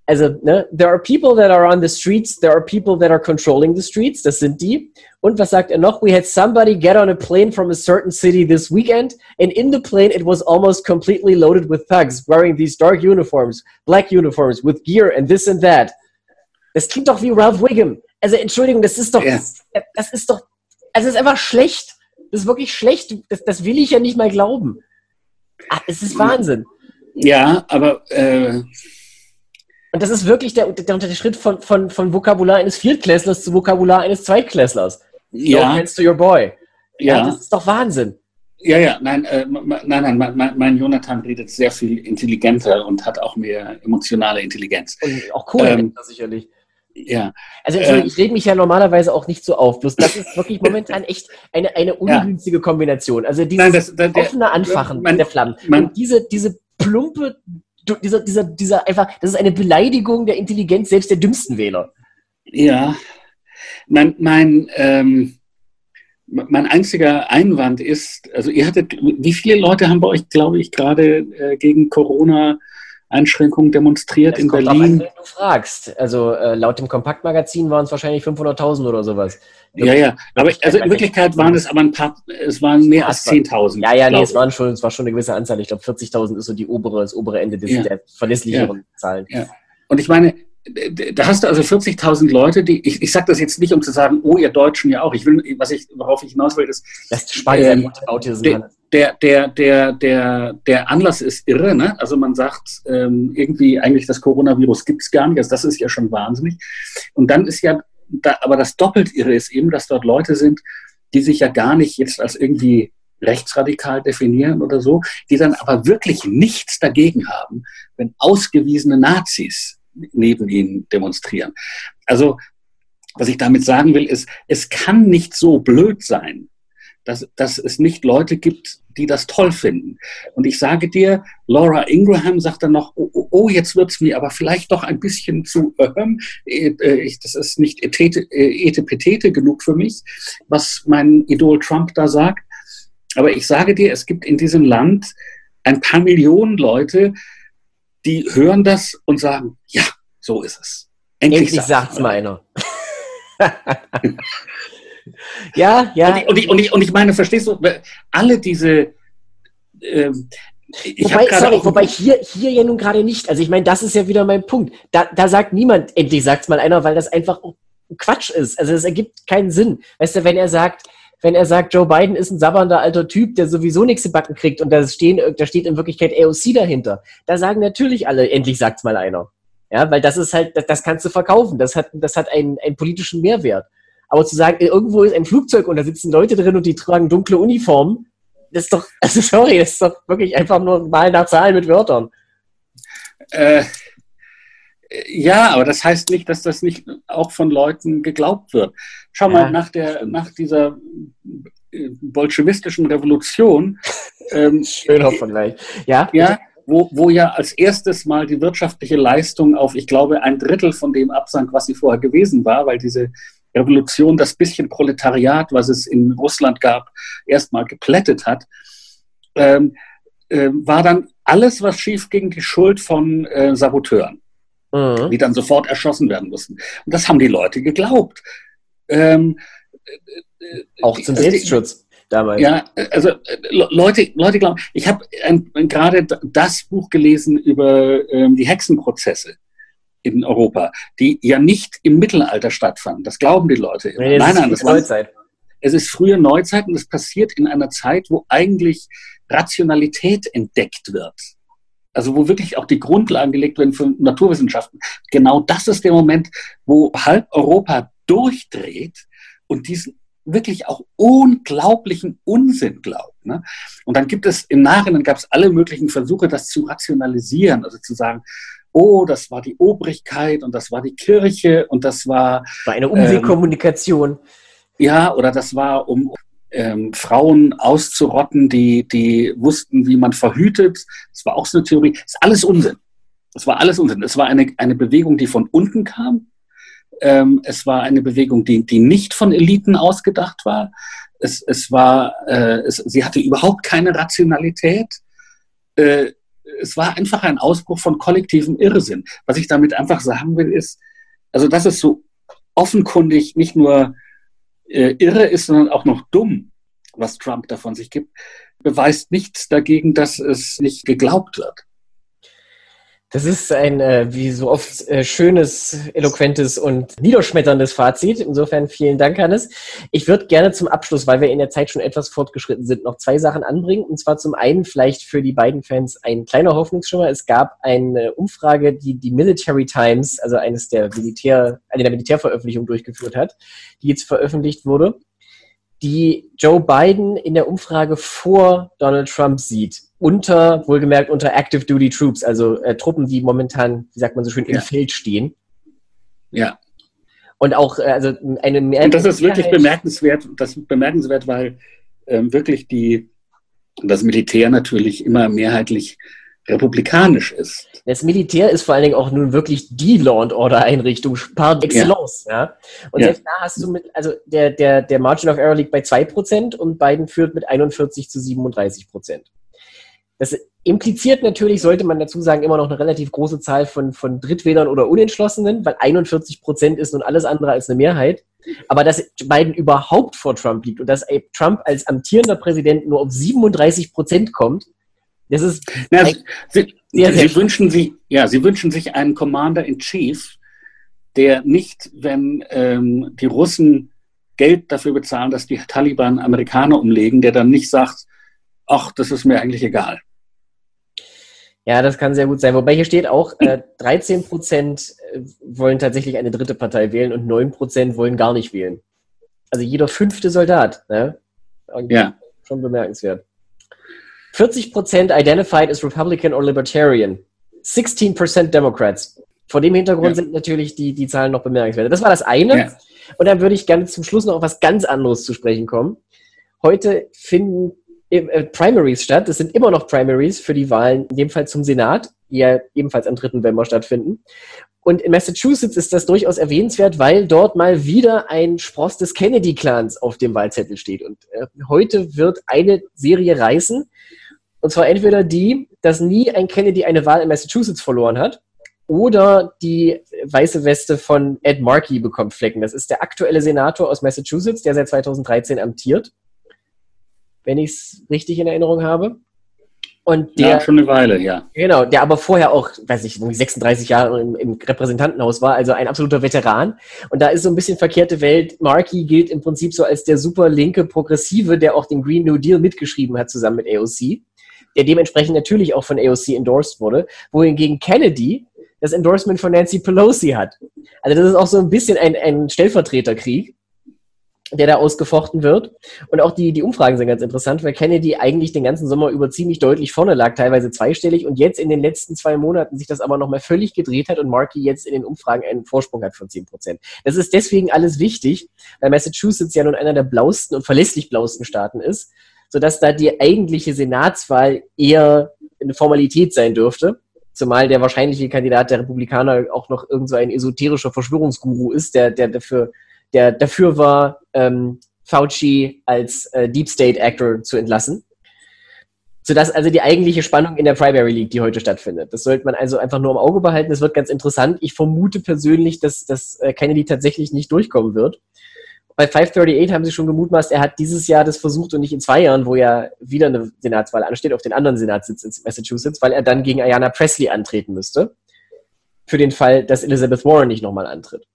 also, ne, there are people that are on the streets, there are people that are controlling the streets, das sind die. Und was sagt er noch? We had somebody get on a plane from a certain city this weekend, and in the plane it was almost completely loaded with thugs wearing these dark uniforms, black uniforms, with gear and this and that. Das klingt doch wie Ralph Wiggum. Also, Entschuldigung, das ist doch, yeah. das ist doch, also, es ist einfach schlecht. Das ist wirklich schlecht. Das, das will ich ja nicht mal glauben. Ach, es ist Wahnsinn. Ja, aber äh, und das ist wirklich der, der, der Schritt von, von, von Vokabular eines Viertklässlers zu Vokabular eines Zweitklässlers. Ja. No to your boy. Ja. ja. Das ist doch Wahnsinn. Ja, ja, nein, äh, nein, nein, mein, mein, Jonathan redet sehr viel intelligenter und hat auch mehr emotionale Intelligenz. Und auch cool, ähm, sicherlich. Ja. Also äh, ich rede mich ja normalerweise auch nicht so auf, bloß das ist wirklich momentan echt eine, eine ungünstige ja. Kombination. Also dieses Nein, das, das, offene Anfachen mein, der Flammen und diese, diese plumpe dieser, dieser, dieser einfach, das ist eine Beleidigung der Intelligenz selbst der dümmsten Wähler. Ja, mein, mein, ähm, mein einziger Einwand ist, also ihr hattet, wie viele Leute haben bei euch, glaube ich, gerade äh, gegen Corona Einschränkungen demonstriert das in Berlin? An, wenn du fragst. Also äh, laut dem Kompaktmagazin waren es wahrscheinlich 500.000 oder sowas. Ja, ja, aber also in Wirklichkeit waren es aber ein paar, es waren mehr als 10.000. Ja, ja, nee, es waren schon, es war schon eine gewisse Anzahl. Ich glaube, 40.000 ist so die obere, das obere Ende des, ja. der verlässlicheren ja. Zahlen. Ja. Und ich meine, da hast du also 40.000 Leute, die, ich, ich sage das jetzt nicht, um zu sagen, oh, ihr Deutschen ja auch. Ich will, was ich, worauf ich hinaus will, ist, das Spanien ähm, der, der, der, der, der Anlass ist irre, ne? Also man sagt ähm, irgendwie eigentlich, das Coronavirus gibt es gar nicht, also das ist ja schon wahnsinnig. Und dann ist ja da, aber das doppelt irre ist eben, dass dort Leute sind, die sich ja gar nicht jetzt als irgendwie rechtsradikal definieren oder so, die dann aber wirklich nichts dagegen haben, wenn ausgewiesene Nazis neben ihnen demonstrieren. Also, was ich damit sagen will, ist, es kann nicht so blöd sein, dass, dass es nicht Leute gibt, die das toll finden. Und ich sage dir, Laura Ingraham sagt dann noch, oh, oh, oh jetzt wird's mir aber vielleicht doch ein bisschen zu, ähm, äh, das ist nicht etete, äh, etepetete genug für mich, was mein Idol Trump da sagt. Aber ich sage dir, es gibt in diesem Land ein paar Millionen Leute, die hören das und sagen, ja, so ist es. Endlich, Endlich sagt's mal einer. [LAUGHS] [LAUGHS] ja, ja. Und ich, und, ich, und, ich, und ich meine, verstehst du, alle diese. Ähm, wobei, sorry, wobei hier, hier ja nun gerade nicht. Also ich meine, das ist ja wieder mein Punkt. Da, da sagt niemand, endlich sagt's mal einer, weil das einfach Quatsch ist. Also es ergibt keinen Sinn. Weißt du, wenn er sagt, wenn er sagt, Joe Biden ist ein sabbernder alter Typ, der sowieso nichts zu backen kriegt und da, stehen, da steht in Wirklichkeit AOC dahinter, da sagen natürlich alle, endlich sagt's mal einer. Ja, weil das ist halt, das, das kannst du verkaufen. Das hat, das hat einen, einen politischen Mehrwert. Aber zu sagen, irgendwo ist ein Flugzeug und da sitzen Leute drin und die tragen dunkle Uniformen, das ist doch, [LAUGHS] also sorry, das ist doch wirklich einfach nur mal nach Zahlen mit Wörtern. Äh, ja, aber das heißt nicht, dass das nicht auch von Leuten geglaubt wird. Schau ja, mal, nach, der, nach dieser äh, bolschewistischen Revolution. Ähm, [LAUGHS] Schöner Vergleich. Ja, ja wo, wo ja als erstes mal die wirtschaftliche Leistung auf, ich glaube, ein Drittel von dem absank, was sie vorher gewesen war, weil diese Revolution das bisschen Proletariat, was es in Russland gab, erstmal geplättet hat, ähm, äh, war dann alles, was schief ging, die Schuld von äh, Saboteuren, mhm. die dann sofort erschossen werden mussten. Und das haben die Leute geglaubt. Ähm, äh, Auch zum also Selbstschutz damals. Ja, also Leute, Leute glauben, ich habe gerade das Buch gelesen über ähm, die Hexenprozesse in Europa, die ja nicht im Mittelalter stattfanden. Das glauben die Leute immer. Nee, nein, nein, das Neuzeit. es ist frühe Neuzeit und es passiert in einer Zeit, wo eigentlich Rationalität entdeckt wird. Also wo wirklich auch die Grundlagen gelegt werden für Naturwissenschaften. Genau das ist der Moment, wo halb Europa durchdreht und diesen wirklich auch unglaublichen Unsinn glaubt. Ne? Und dann gibt es im Nachhinein gab es alle möglichen Versuche, das zu rationalisieren, also zu sagen, oh, das war die Obrigkeit und das war die Kirche und das war. War eine Umwegkommunikation. Ähm, ja, oder das war, um ähm, Frauen auszurotten, die, die wussten, wie man verhütet. Das war auch so eine Theorie. Das ist alles Unsinn. Das war alles Unsinn. Es war eine, eine Bewegung, die von unten kam. Ähm, es war eine Bewegung, die, die nicht von Eliten ausgedacht war. Es, es war, äh, es, sie hatte überhaupt keine Rationalität. Äh, es war einfach ein Ausbruch von kollektivem Irrsinn. Was ich damit einfach sagen will, ist, also dass es so offenkundig nicht nur äh, irre ist, sondern auch noch dumm, was Trump davon sich gibt, beweist nichts dagegen, dass es nicht geglaubt wird. Das ist ein, äh, wie so oft, äh, schönes, eloquentes und niederschmetterndes Fazit. Insofern vielen Dank, Hannes. Ich würde gerne zum Abschluss, weil wir in der Zeit schon etwas fortgeschritten sind, noch zwei Sachen anbringen. Und zwar zum einen vielleicht für die beiden Fans ein kleiner Hoffnungsschimmer. Es gab eine Umfrage, die die Military Times, also eines der Militär, eine der Militärveröffentlichungen durchgeführt hat, die jetzt veröffentlicht wurde die Joe Biden in der Umfrage vor Donald Trump sieht. Unter, wohlgemerkt, unter Active Duty Troops, also äh, Truppen, die momentan, wie sagt man so schön, im Feld stehen. Ja. Und auch, äh, also eine mehr. Und das ist wirklich bemerkenswert, das ist bemerkenswert, weil ähm, wirklich die, das Militär natürlich immer mehrheitlich republikanisch ist. Das Militär ist vor allen Dingen auch nun wirklich die Law and Order Einrichtung par excellence. Ja. ja. Und ja. selbst da hast du mit, also der, der, der Margin of Error liegt bei 2% und Biden führt mit 41 zu 37 Prozent. Das impliziert natürlich, sollte man dazu sagen, immer noch eine relativ große Zahl von, von Drittwählern oder Unentschlossenen, weil 41 Prozent ist nun alles andere als eine Mehrheit. Aber dass Biden überhaupt vor Trump liegt und dass Trump als amtierender Präsident nur auf 37 Prozent kommt, das ist. Na, Sie, sehr, sehr Sie wünschen sich, ja, Sie wünschen sich einen Commander in Chief, der nicht, wenn ähm, die Russen Geld dafür bezahlen, dass die Taliban Amerikaner umlegen, der dann nicht sagt, ach, das ist mir eigentlich egal. Ja, das kann sehr gut sein. Wobei hier steht auch, äh, 13 Prozent äh, wollen tatsächlich eine dritte Partei wählen und 9 Prozent wollen gar nicht wählen. Also jeder fünfte Soldat. Ne? Ja. Schon bemerkenswert. 40% identified as Republican or Libertarian. 16% Democrats. Vor dem Hintergrund ja. sind natürlich die, die Zahlen noch bemerkenswert. Das war das eine. Ja. Und dann würde ich gerne zum Schluss noch auf was ganz anderes zu sprechen kommen. Heute finden Primaries statt. Das sind immer noch Primaries für die Wahlen, in dem Fall zum Senat, die ja ebenfalls am 3. November stattfinden. Und in Massachusetts ist das durchaus erwähnenswert, weil dort mal wieder ein Spross des Kennedy-Clans auf dem Wahlzettel steht. Und äh, heute wird eine Serie reißen. Und zwar entweder die, dass nie ein Kennedy eine Wahl in Massachusetts verloren hat, oder die weiße Weste von Ed Markey bekommt Flecken. Das ist der aktuelle Senator aus Massachusetts, der seit 2013 amtiert wenn ich es richtig in Erinnerung habe. Und der, ja, schon eine Weile, ja. Genau, der aber vorher auch, weiß ich, 36 Jahre im, im, Repräsentantenhaus war, also ein absoluter Veteran. Und da ist so ein bisschen verkehrte Welt. Markey gilt im Prinzip so als der super linke Progressive, der auch den Green New Deal mitgeschrieben hat zusammen mit AOC, der dementsprechend natürlich auch von AOC endorsed wurde, wohingegen Kennedy das Endorsement von Nancy Pelosi hat. Also das ist auch so ein bisschen ein, ein Stellvertreterkrieg der da ausgefochten wird. Und auch die, die Umfragen sind ganz interessant, weil Kennedy eigentlich den ganzen Sommer über ziemlich deutlich vorne lag, teilweise zweistellig, und jetzt in den letzten zwei Monaten sich das aber nochmal völlig gedreht hat und Markey jetzt in den Umfragen einen Vorsprung hat von 10 Prozent. Das ist deswegen alles wichtig, weil Massachusetts ja nun einer der blauesten und verlässlich blauesten Staaten ist, sodass da die eigentliche Senatswahl eher eine Formalität sein dürfte. Zumal der wahrscheinliche Kandidat der Republikaner auch noch irgend so ein esoterischer Verschwörungsguru ist, der, der dafür der dafür war, ähm, Fauci als äh, Deep State Actor zu entlassen. Sodass also die eigentliche Spannung in der Primary League, die heute stattfindet. Das sollte man also einfach nur im Auge behalten. Das wird ganz interessant. Ich vermute persönlich, dass, dass äh, Kennedy tatsächlich nicht durchkommen wird. Bei 538 haben sie schon gemutmaßt, er hat dieses Jahr das versucht und nicht in zwei Jahren, wo ja wieder eine Senatswahl ansteht, auf den anderen Senatssitz in Massachusetts, weil er dann gegen Ayanna Presley antreten müsste. Für den Fall, dass Elizabeth Warren nicht nochmal antritt.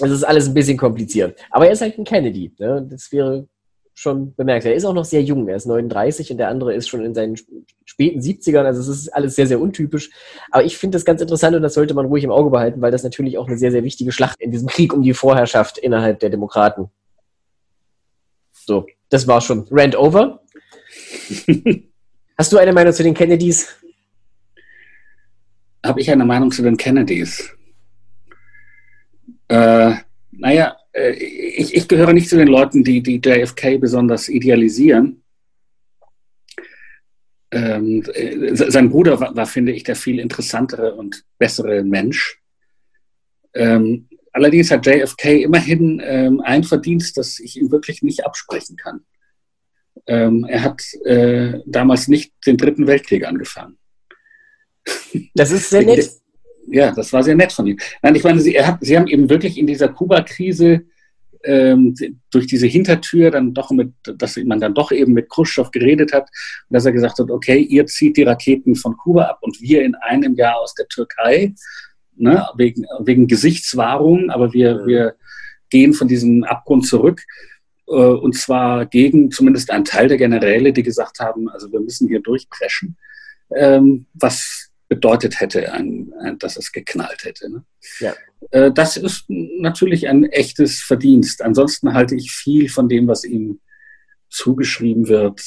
Es ist alles ein bisschen kompliziert. Aber er ist halt ein Kennedy. Ne? Das wäre schon bemerkenswert. Er ist auch noch sehr jung. Er ist 39 und der andere ist schon in seinen späten 70ern. Also es ist alles sehr, sehr untypisch. Aber ich finde das ganz interessant und das sollte man ruhig im Auge behalten, weil das natürlich auch eine sehr, sehr wichtige Schlacht in diesem Krieg um die Vorherrschaft innerhalb der Demokraten. So, das war schon. Rand over. [LAUGHS] Hast du eine Meinung zu den Kennedys? Habe ich eine Meinung zu den Kennedys? Äh, naja, äh, ich, ich gehöre nicht zu den Leuten, die, die JFK besonders idealisieren. Ähm, äh, sein Bruder war, war, finde ich, der viel interessantere und bessere Mensch. Ähm, allerdings hat JFK immerhin ähm, ein Verdienst, das ich ihm wirklich nicht absprechen kann. Ähm, er hat äh, damals nicht den Dritten Weltkrieg angefangen. Das ist sehr nett. Ja, das war sehr nett von ihm. Nein, ich meine, Sie, hat, Sie haben eben wirklich in dieser Kuba-Krise ähm, durch diese Hintertür dann doch mit, dass man dann doch eben mit Khrushchev geredet hat und dass er gesagt hat, okay, ihr zieht die Raketen von Kuba ab und wir in einem Jahr aus der Türkei, ne, wegen, wegen Gesichtswahrung, aber wir, wir gehen von diesem Abgrund zurück. Äh, und zwar gegen zumindest einen Teil der Generäle, die gesagt haben, also wir müssen hier durchpreschen, ähm, was bedeutet hätte, ein, ein, dass es geknallt hätte. Ne? Ja. Äh, das ist natürlich ein echtes Verdienst. Ansonsten halte ich viel von dem, was ihm zugeschrieben wird.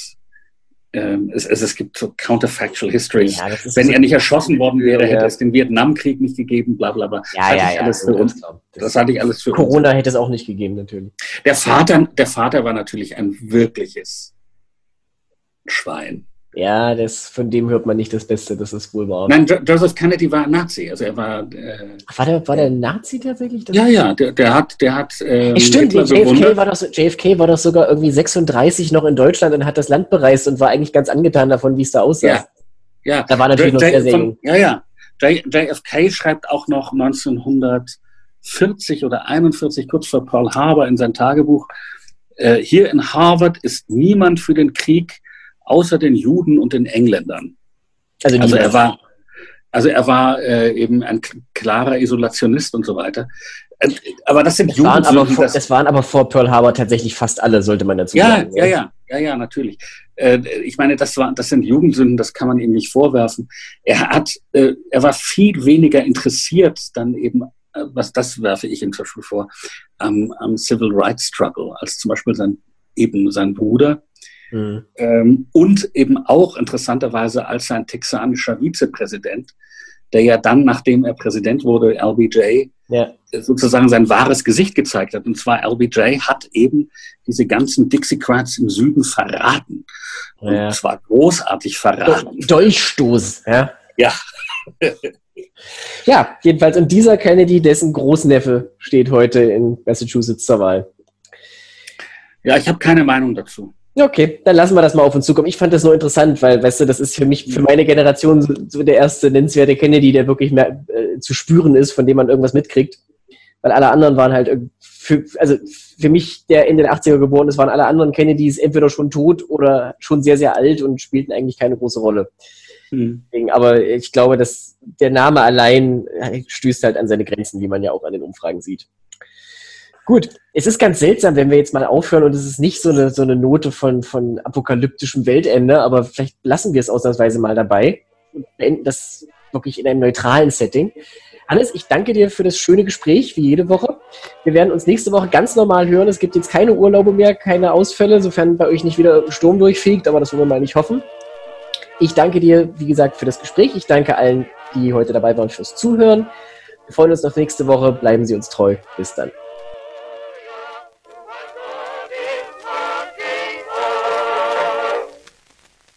Ähm, es, es, es, gibt so counterfactual histories. Ja, Wenn so er nicht erschossen worden wäre, hätte es den Vietnamkrieg nicht gegeben, bla bla bla. Ja, ja, ja. Für uns. Das, das hatte ich alles für Corona uns. hätte es auch nicht gegeben, natürlich. Der Vater, der Vater war natürlich ein wirkliches Schwein. Ja, das, von dem hört man nicht das Beste, das ist wohl wahr. Nein, jo Joseph Kennedy war Nazi, also er war. Äh, war der, war der Nazi tatsächlich? Das ja, ja, der, der hat, der hat. Ähm, Stimmt, JFK war, doch, JFK war doch sogar irgendwie 36 noch in Deutschland und hat das Land bereist und war eigentlich ganz angetan davon, wie es da aussah. Ja, ja. Da war natürlich J noch sehr, sehr jung. Ja, ja. J JFK schreibt auch noch 1940 oder 41, kurz vor Pearl Harbor, in sein Tagebuch. Äh, hier in Harvard ist niemand für den Krieg außer den Juden und den Engländern. Also, also er war, also er war äh, eben ein klarer Isolationist und so weiter. Äh, aber das sind es waren aber, vor, das, waren aber vor Pearl Harbor tatsächlich fast alle, sollte man dazu ja, sagen. Ja, ja, ja, ja, natürlich. Äh, ich meine, das, war, das sind Jugendsünden, das kann man ihm nicht vorwerfen. Er, hat, äh, er war viel weniger interessiert dann eben, äh, was das werfe ich ihm zum Beispiel vor, am, am Civil Rights Struggle, als zum Beispiel sein, eben sein Bruder, Mhm. Ähm, und eben auch interessanterweise als sein texanischer Vizepräsident, der ja dann, nachdem er Präsident wurde, LBJ, ja. sozusagen sein wahres Gesicht gezeigt hat. Und zwar LBJ hat eben diese ganzen Dixiecrats im Süden verraten. Und ja. zwar großartig verraten. Dolchstoß, ja. Ja. [LAUGHS] ja, jedenfalls. Und dieser Kennedy, dessen Großneffe steht heute in Massachusetts zur Wahl. Ja, ich habe keine Meinung dazu. Okay, dann lassen wir das mal auf uns zukommen. Ich fand das nur interessant, weil, weißt du, das ist für mich, für meine Generation so, der erste nennenswerte Kennedy, der wirklich mehr äh, zu spüren ist, von dem man irgendwas mitkriegt. Weil alle anderen waren halt, für, also für mich, der in den 80er geboren ist, waren alle anderen Kennedys entweder schon tot oder schon sehr, sehr alt und spielten eigentlich keine große Rolle. Hm. Aber ich glaube, dass der Name allein äh, stößt halt an seine Grenzen, wie man ja auch an den Umfragen sieht. Gut, es ist ganz seltsam, wenn wir jetzt mal aufhören und es ist nicht so eine, so eine Note von, von apokalyptischem Weltende, aber vielleicht lassen wir es ausnahmsweise mal dabei und beenden das wirklich in einem neutralen Setting. Hannes, ich danke dir für das schöne Gespräch, wie jede Woche. Wir werden uns nächste Woche ganz normal hören. Es gibt jetzt keine Urlaube mehr, keine Ausfälle, sofern bei euch nicht wieder Sturm durchfegt, aber das wollen wir mal nicht hoffen. Ich danke dir, wie gesagt, für das Gespräch. Ich danke allen, die heute dabei waren, fürs Zuhören. Wir freuen uns auf nächste Woche. Bleiben Sie uns treu. Bis dann.